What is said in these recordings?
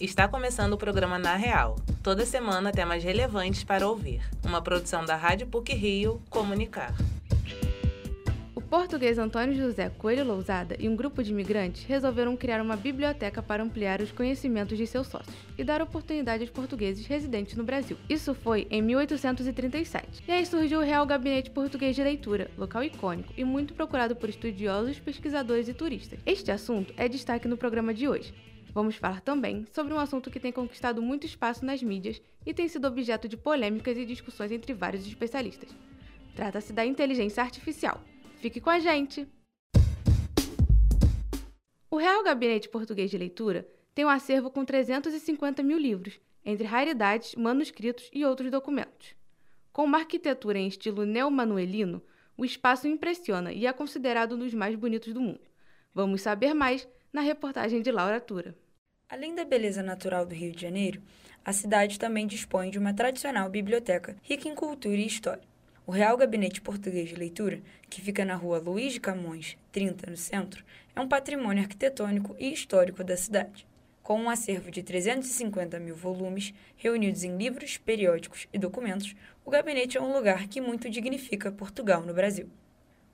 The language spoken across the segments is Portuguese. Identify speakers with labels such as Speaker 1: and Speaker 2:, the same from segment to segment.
Speaker 1: Está começando o programa Na Real. Toda semana temas relevantes para ouvir. Uma produção da Rádio PUC Rio Comunicar.
Speaker 2: O português Antônio José Coelho Lousada e um grupo de imigrantes resolveram criar uma biblioteca para ampliar os conhecimentos de seus sócios e dar oportunidade aos portugueses residentes no Brasil. Isso foi em 1837. E aí surgiu o Real Gabinete Português de Leitura, local icônico e muito procurado por estudiosos, pesquisadores e turistas. Este assunto é destaque no programa de hoje. Vamos falar também sobre um assunto que tem conquistado muito espaço nas mídias e tem sido objeto de polêmicas e discussões entre vários especialistas. Trata-se da inteligência artificial. Fique com a gente! O Real Gabinete Português de Leitura tem um acervo com 350 mil livros, entre raridades, manuscritos e outros documentos. Com uma arquitetura em estilo neomanuelino, o espaço impressiona e é considerado um dos mais bonitos do mundo. Vamos saber mais na reportagem de Laura Tura.
Speaker 3: Além da beleza natural do Rio de Janeiro, a cidade também dispõe de uma tradicional biblioteca rica em cultura e história. O Real Gabinete Português de Leitura, que fica na rua Luiz de Camões, 30, no centro, é um patrimônio arquitetônico e histórico da cidade. Com um acervo de 350 mil volumes, reunidos em livros, periódicos e documentos, o gabinete é um lugar que muito dignifica Portugal no Brasil.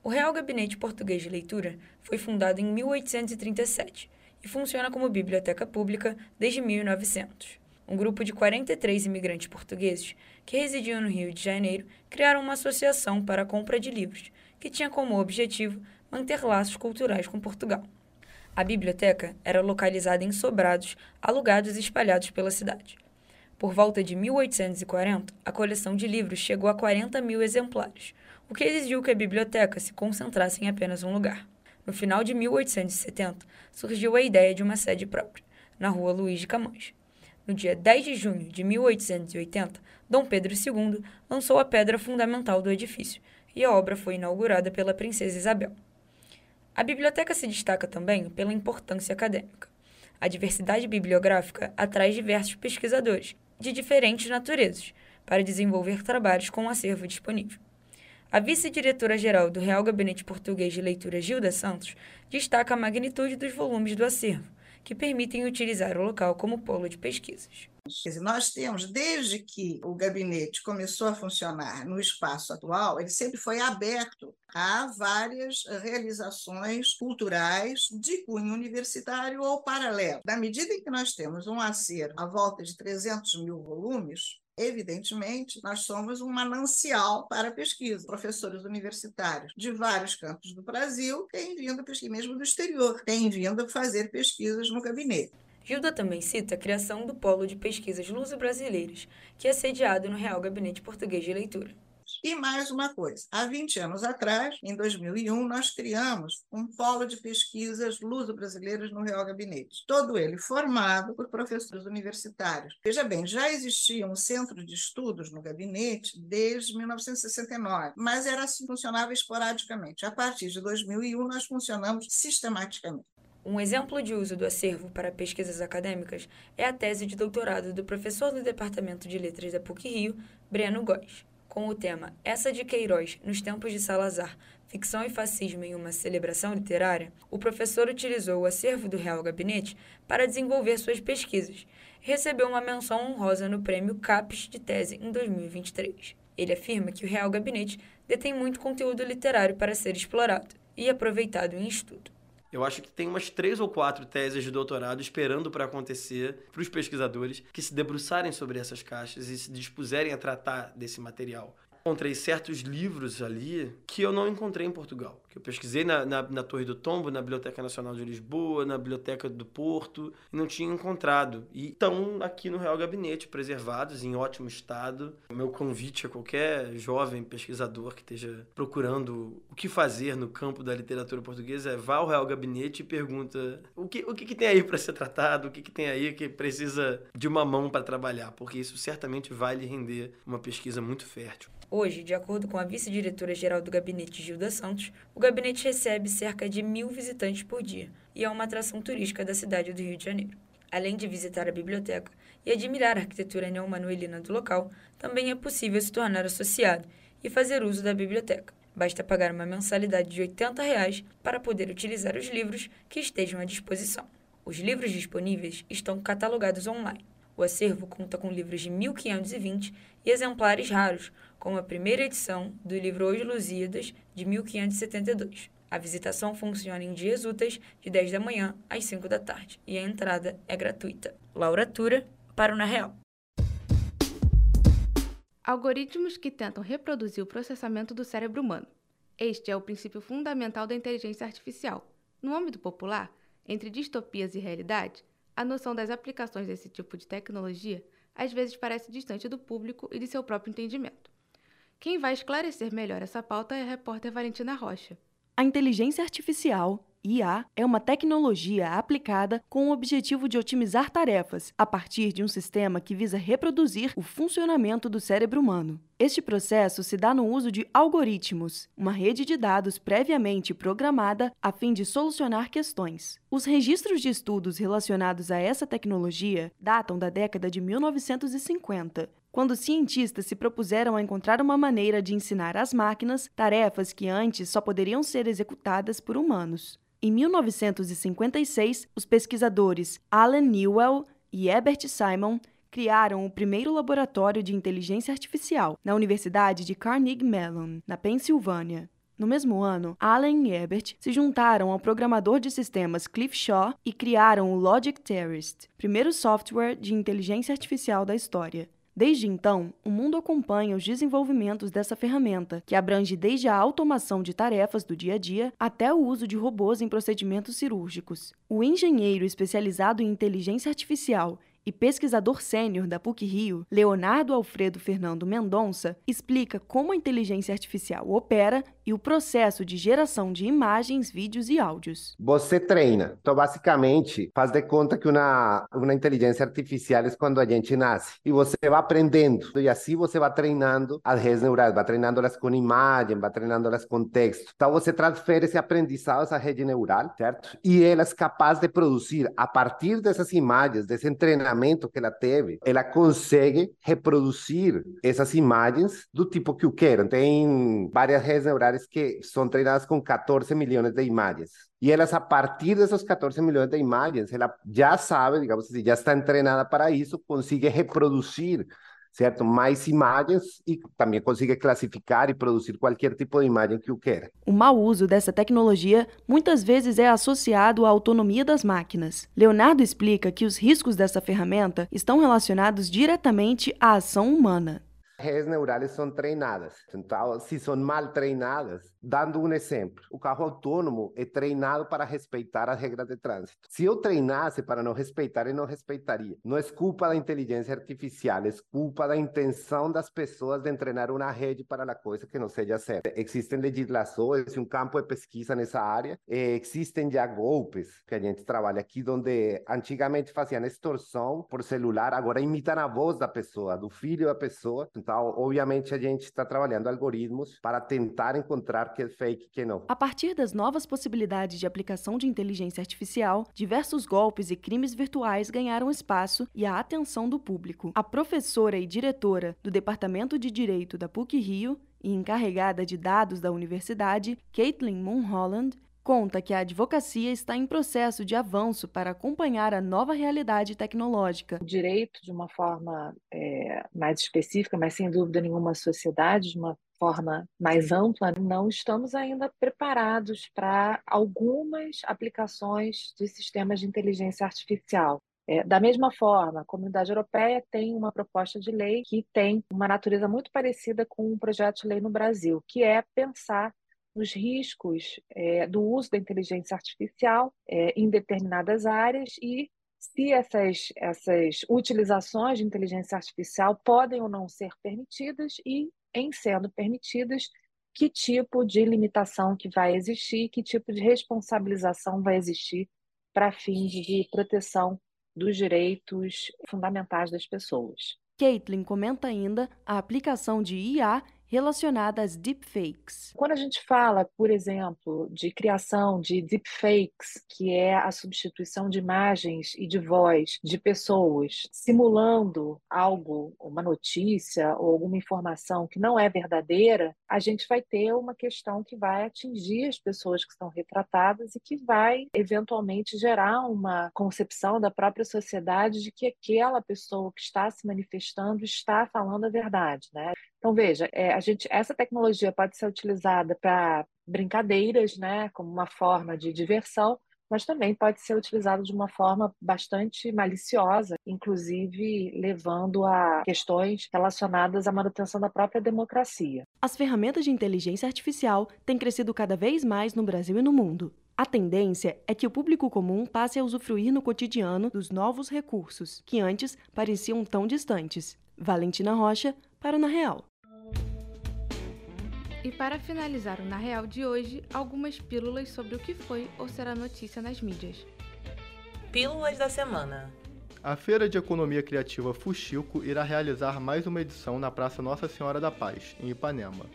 Speaker 3: O Real Gabinete Português de Leitura foi fundado em 1837 e funciona como biblioteca pública desde 1900. Um grupo de 43 imigrantes portugueses que residiam no Rio de Janeiro criaram uma associação para a compra de livros, que tinha como objetivo manter laços culturais com Portugal. A biblioteca era localizada em sobrados alugados e espalhados pela cidade. Por volta de 1840, a coleção de livros chegou a 40 mil exemplares, o que exigiu que a biblioteca se concentrasse em apenas um lugar. No final de 1870, surgiu a ideia de uma sede própria, na rua Luiz de Camões. No dia 10 de junho de 1880, Dom Pedro II lançou a pedra fundamental do edifício e a obra foi inaugurada pela princesa Isabel. A biblioteca se destaca também pela importância acadêmica. A diversidade bibliográfica atrai diversos pesquisadores, de diferentes naturezas, para desenvolver trabalhos com o acervo disponível. A vice-diretora-geral do Real Gabinete Português de Leitura, Gilda Santos, destaca a magnitude dos volumes do acervo, que permitem utilizar o local como polo de pesquisas.
Speaker 4: Nós temos, desde que o gabinete começou a funcionar no espaço atual, ele sempre foi aberto a várias realizações culturais de cunho universitário ou paralelo. Na medida em que nós temos um acervo à volta de 300 mil volumes, evidentemente, nós somos um manancial para pesquisa. Professores universitários de vários campos do Brasil têm vindo, mesmo do exterior, têm vindo fazer pesquisas no gabinete.
Speaker 3: Gilda também cita a criação do Polo de Pesquisas Luso-Brasileiras, que é sediado no Real Gabinete Português de Leitura.
Speaker 4: E mais uma coisa, há 20 anos atrás, em 2001, nós criamos um polo de pesquisas luso-brasileiras no Real Gabinete, todo ele formado por professores universitários. Veja bem, já existia um centro de estudos no gabinete desde 1969, mas era assim, funcionava esporadicamente. A partir de 2001, nós funcionamos sistematicamente.
Speaker 3: Um exemplo de uso do acervo para pesquisas acadêmicas é a tese de doutorado do professor do Departamento de Letras da PUC-Rio, Breno Góes com o tema Essa de Queiroz nos tempos de Salazar, ficção e fascismo em uma celebração literária, o professor utilizou o acervo do Real Gabinete para desenvolver suas pesquisas recebeu uma menção honrosa no prêmio CAPES de tese em 2023. Ele afirma que o Real Gabinete detém muito conteúdo literário para ser explorado e aproveitado em estudo.
Speaker 5: Eu acho que tem umas três ou quatro teses de doutorado esperando para acontecer para os pesquisadores que se debruçarem sobre essas caixas e se dispuserem a tratar desse material encontrei certos livros ali que eu não encontrei em Portugal. Que eu pesquisei na, na, na, Torre do Tombo, na Biblioteca Nacional de Lisboa, na Biblioteca do Porto, e não tinha encontrado. E estão aqui no Real Gabinete, preservados, em ótimo estado. O meu convite a qualquer jovem pesquisador que esteja procurando o que fazer no campo da literatura portuguesa é vá ao Real Gabinete e pergunta o que, o que, que tem aí para ser tratado, o que, que tem aí que precisa de uma mão para trabalhar, porque isso certamente vai lhe render uma pesquisa muito fértil.
Speaker 3: Hoje, de acordo com a vice-diretora-geral do gabinete Gilda Santos, o gabinete recebe cerca de mil visitantes por dia e é uma atração turística da cidade do Rio de Janeiro. Além de visitar a biblioteca e admirar a arquitetura neomanuelina do local, também é possível se tornar associado e fazer uso da biblioteca. Basta pagar uma mensalidade de 80 reais para poder utilizar os livros que estejam à disposição. Os livros disponíveis estão catalogados online. O acervo conta com livros de 1520 e exemplares raros, como a primeira edição do livro Hoje Lusíadas, de 1572. A visitação funciona em dias úteis, de 10 da manhã às 5 da tarde, e a entrada é gratuita. Laura Tura, para o Na Real.
Speaker 2: Algoritmos que tentam reproduzir o processamento do cérebro humano. Este é o princípio fundamental da inteligência artificial. No âmbito popular, entre distopias e realidade, a noção das aplicações desse tipo de tecnologia às vezes parece distante do público e de seu próprio entendimento. Quem vai esclarecer melhor essa pauta é a repórter Valentina Rocha.
Speaker 6: A inteligência artificial IA é uma tecnologia aplicada com o objetivo de otimizar tarefas a partir de um sistema que visa reproduzir o funcionamento do cérebro humano. Este processo se dá no uso de algoritmos, uma rede de dados previamente programada a fim de solucionar questões. Os registros de estudos relacionados a essa tecnologia datam da década de 1950, quando cientistas se propuseram a encontrar uma maneira de ensinar às máquinas tarefas que antes só poderiam ser executadas por humanos. Em 1956, os pesquisadores Alan Newell e Herbert Simon criaram o primeiro laboratório de inteligência artificial na Universidade de Carnegie Mellon, na Pensilvânia. No mesmo ano, Alan e Herbert se juntaram ao programador de sistemas Cliff Shaw e criaram o Logic Terrorist, primeiro software de inteligência artificial da história. Desde então, o mundo acompanha os desenvolvimentos dessa ferramenta, que abrange desde a automação de tarefas do dia a dia até o uso de robôs em procedimentos cirúrgicos. O engenheiro especializado em inteligência artificial e pesquisador sênior da PUC-Rio, Leonardo Alfredo Fernando Mendonça, explica como a inteligência artificial opera e o processo de geração de imagens, vídeos e áudios.
Speaker 7: Você treina. Então, basicamente, faz de conta que uma, uma inteligência artificial é quando a gente nasce. E você vai aprendendo. E assim você vai treinando as redes neurais, vai treinando elas com imagem, vai treinando elas com texto. Então, você transfere esse aprendizado essa rede neural, certo? E ela é capaz de produzir, a partir dessas imagens, desse treinamento que ela teve, ela consegue reproduzir essas imagens do tipo que eu quero. Tem várias redes neurais que son treinadas con 14 millones de imágenes. Y ellas a partir de esos 14 millones de imágenes, ella ya sabe, digamos así, ya está entrenada para eso, consigue reproducir certo? Mais imagens e também consiga classificar e produzir qualquer tipo de imagem que o queira.
Speaker 6: O mau uso dessa tecnologia muitas vezes é associado à autonomia das máquinas. Leonardo explica que os riscos dessa ferramenta estão relacionados diretamente à ação humana.
Speaker 7: Redes neurais são treinadas. Então, se são mal treinadas, dando um exemplo, o carro autônomo é treinado para respeitar as regras de trânsito. Se eu treinasse para não respeitar, ele não respeitaria. Não é culpa da inteligência artificial, é culpa da intenção das pessoas de treinar uma rede para a coisa que não seja certa. Existem legislações um campo de pesquisa nessa área. existem já golpes que a gente trabalha aqui, onde antigamente faziam extorsão por celular, agora imitam a voz da pessoa, do filho da pessoa. Então, obviamente, a gente está trabalhando algoritmos para tentar encontrar que é fake, que não.
Speaker 6: A partir das novas possibilidades de aplicação de inteligência artificial, diversos golpes e crimes virtuais ganharam espaço e a atenção do público. A professora e diretora do Departamento de Direito da PUC-Rio e encarregada de dados da universidade, Caitlin Mulholland, conta que a advocacia está em processo de avanço para acompanhar a nova realidade tecnológica.
Speaker 8: O direito, de uma forma é, mais específica, mas sem dúvida nenhuma, a sociedade, de uma forma mais ampla, não estamos ainda preparados para algumas aplicações de sistemas de inteligência artificial. É, da mesma forma, a comunidade europeia tem uma proposta de lei que tem uma natureza muito parecida com um projeto de lei no Brasil, que é pensar os riscos é, do uso da inteligência artificial é, em determinadas áreas e se essas, essas utilizações de inteligência artificial podem ou não ser permitidas e, em sendo permitidas, que tipo de limitação que vai existir, que tipo de responsabilização vai existir para fins de proteção dos direitos fundamentais das pessoas.
Speaker 6: Caitlin comenta ainda a aplicação de IA relacionada às deepfakes.
Speaker 8: Quando a gente fala, por exemplo, de criação de deepfakes, que é a substituição de imagens e de voz de pessoas simulando algo, uma notícia ou alguma informação que não é verdadeira, a gente vai ter uma questão que vai atingir as pessoas que estão retratadas e que vai eventualmente gerar uma concepção da própria sociedade de que aquela pessoa que está se manifestando está falando a verdade, né? Então veja, é, a gente, essa tecnologia pode ser utilizada para brincadeiras, né, como uma forma de diversão, mas também pode ser utilizada de uma forma bastante maliciosa, inclusive levando a questões relacionadas à manutenção da própria democracia.
Speaker 6: As ferramentas de inteligência artificial têm crescido cada vez mais no Brasil e no mundo. A tendência é que o público comum passe a usufruir no cotidiano dos novos recursos, que antes pareciam tão distantes. Valentina Rocha, para o Na Real.
Speaker 2: E para finalizar o Na Real de hoje, algumas pílulas sobre o que foi ou será notícia nas mídias.
Speaker 1: Pílulas da semana.
Speaker 9: A Feira de Economia Criativa Fuxico irá realizar mais uma edição na Praça Nossa Senhora da Paz, em Ipanema.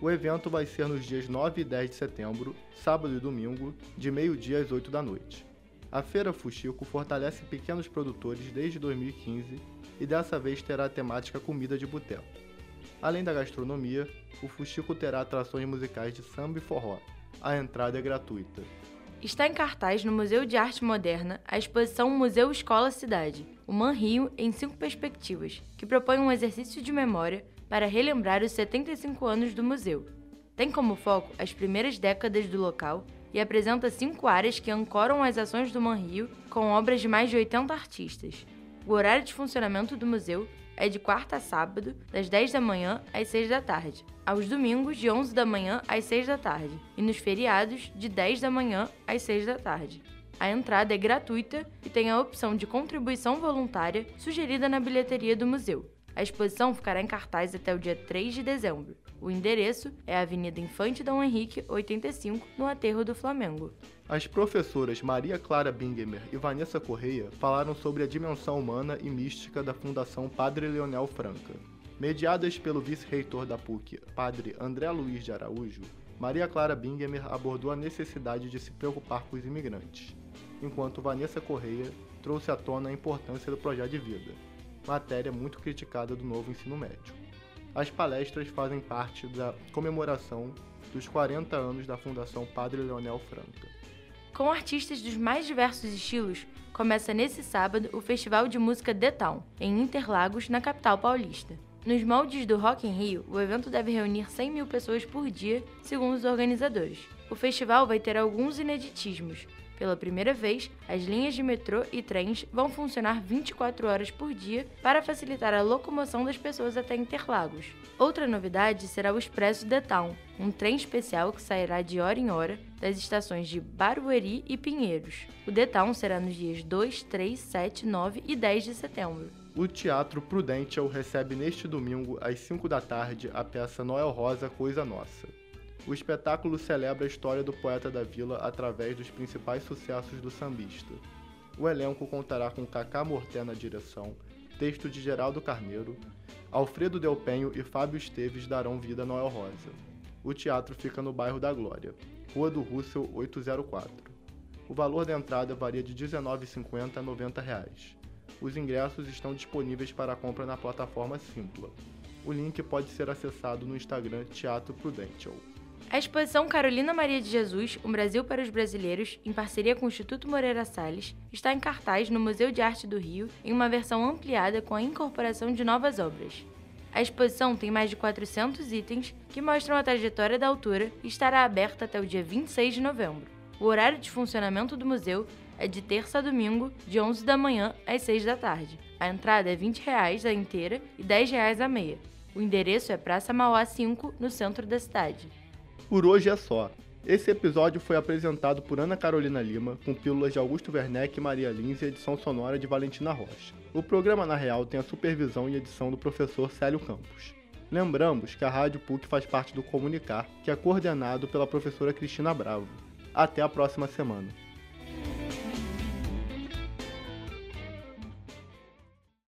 Speaker 9: O evento vai ser nos dias 9 e 10 de setembro, sábado e domingo, de meio-dia às 8 da noite. A Feira Fuxico fortalece pequenos produtores desde 2015 e dessa vez terá a temática comida de boteco. Além da gastronomia, o Fuxico terá atrações musicais de samba e forró. A entrada é gratuita.
Speaker 10: Está em cartaz no Museu de Arte Moderna a exposição Museu Escola Cidade, o Man Rio em cinco perspectivas, que propõe um exercício de memória para relembrar os 75 anos do museu. Tem como foco as primeiras décadas do local e apresenta cinco áreas que ancoram as ações do Man Rio com obras de mais de 80 artistas. O horário de funcionamento do museu é de quarta a sábado, das 10 da manhã às 6 da tarde, aos domingos, de 11 da manhã às 6 da tarde, e nos feriados, de 10 da manhã às 6 da tarde. A entrada é gratuita e tem a opção de contribuição voluntária sugerida na bilheteria do museu. A exposição ficará em cartaz até o dia 3 de dezembro. O endereço é a Avenida Infante Dom Henrique, 85, no Aterro do Flamengo.
Speaker 9: As professoras Maria Clara Bingemer e Vanessa Correia falaram sobre a dimensão humana e mística da Fundação Padre Leonel Franca. Mediadas pelo vice-reitor da PUC, Padre André Luiz de Araújo, Maria Clara Bingemer abordou a necessidade de se preocupar com os imigrantes, enquanto Vanessa Correia trouxe à tona a importância do projeto de vida, matéria muito criticada do novo ensino médio. As palestras fazem parte da comemoração dos 40 anos da Fundação Padre Leonel Franca.
Speaker 10: Com artistas dos mais diversos estilos, começa nesse sábado o Festival de Música The Town, em Interlagos, na capital paulista. Nos moldes do Rock in Rio, o evento deve reunir 100 mil pessoas por dia, segundo os organizadores. O festival vai ter alguns ineditismos, pela primeira vez, as linhas de metrô e trens vão funcionar 24 horas por dia para facilitar a locomoção das pessoas até Interlagos. Outra novidade será o Expresso The Town, um trem especial que sairá de hora em hora das estações de Barueri e Pinheiros. O The Town será nos dias 2, 3, 7, 9 e 10 de setembro.
Speaker 9: O Teatro Prudential recebe neste domingo, às 5 da tarde, a peça Noel Rosa Coisa Nossa. O espetáculo celebra a história do poeta da vila através dos principais sucessos do sambista. O elenco contará com Cacá Morté na direção, texto de Geraldo Carneiro, Alfredo Delpenho e Fábio Esteves darão vida a Noel Rosa. O teatro fica no bairro da Glória, Rua do Russell 804. O valor da entrada varia de R$ 19,50 a 90 reais. Os ingressos estão disponíveis para compra na plataforma Simpla. O link pode ser acessado no Instagram Teatro Prudential.
Speaker 10: A exposição Carolina Maria de Jesus, Um Brasil para os Brasileiros, em parceria com o Instituto Moreira Salles, está em cartaz no Museu de Arte do Rio em uma versão ampliada com a incorporação de novas obras. A exposição tem mais de 400 itens que mostram a trajetória da autora e estará aberta até o dia 26 de novembro. O horário de funcionamento do museu é de terça a domingo, de 11 da manhã às 6 da tarde. A entrada é 20 reais a inteira e 10 reais a meia. O endereço é Praça Mauá 5, no centro da cidade.
Speaker 9: Por hoje é só. Esse episódio foi apresentado por Ana Carolina Lima, com pílulas de Augusto Werneck e Maria Lins e edição sonora de Valentina Rocha. O programa Na Real tem a supervisão e edição do professor Célio Campos. Lembramos que a Rádio PUC faz parte do Comunicar, que é coordenado pela professora Cristina Bravo. Até a próxima semana.